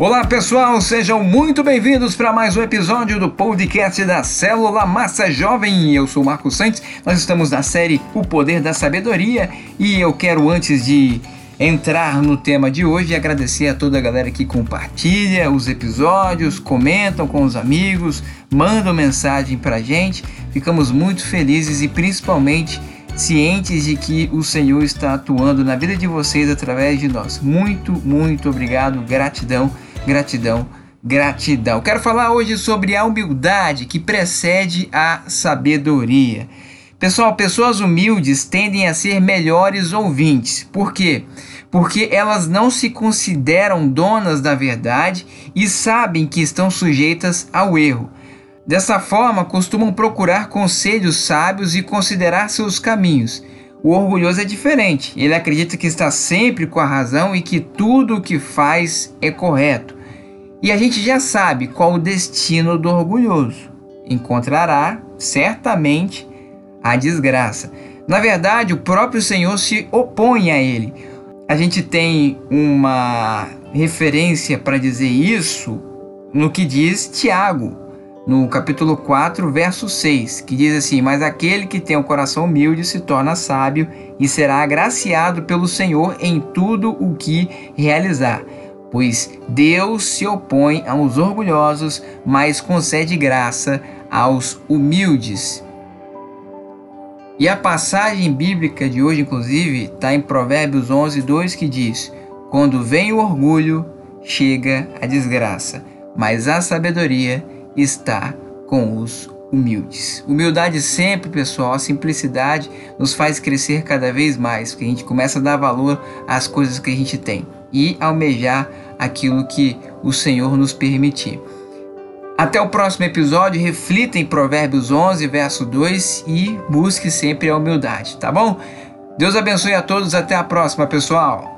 Olá pessoal, sejam muito bem-vindos para mais um episódio do podcast da Célula Massa Jovem. Eu sou Marco Santos, nós estamos na série O Poder da Sabedoria e eu quero, antes de entrar no tema de hoje, agradecer a toda a galera que compartilha os episódios, comentam com os amigos, mandam mensagem para gente. Ficamos muito felizes e principalmente cientes de que o Senhor está atuando na vida de vocês através de nós. Muito, muito obrigado, gratidão gratidão, gratidão. Quero falar hoje sobre a humildade que precede a sabedoria. Pessoal, pessoas humildes tendem a ser melhores ouvintes. Por quê? Porque elas não se consideram donas da verdade e sabem que estão sujeitas ao erro. Dessa forma, costumam procurar conselhos sábios e considerar seus caminhos. O orgulhoso é diferente. Ele acredita que está sempre com a razão e que tudo o que faz é correto. E a gente já sabe qual o destino do orgulhoso. Encontrará certamente a desgraça. Na verdade, o próprio Senhor se opõe a ele. A gente tem uma referência para dizer isso no que diz Tiago, no capítulo 4, verso 6, que diz assim: Mas aquele que tem o coração humilde se torna sábio e será agraciado pelo Senhor em tudo o que realizar pois Deus se opõe aos orgulhosos, mas concede graça aos humildes. E a passagem bíblica de hoje, inclusive, está em Provérbios 11, 2, que diz: Quando vem o orgulho, chega a desgraça, mas a sabedoria está com os humildes. Humildade sempre, pessoal, a simplicidade nos faz crescer cada vez mais, porque a gente começa a dar valor às coisas que a gente tem e almejar aquilo que o Senhor nos permitir. Até o próximo episódio, reflita em Provérbios 11, verso 2 e busque sempre a humildade, tá bom? Deus abençoe a todos, até a próxima, pessoal!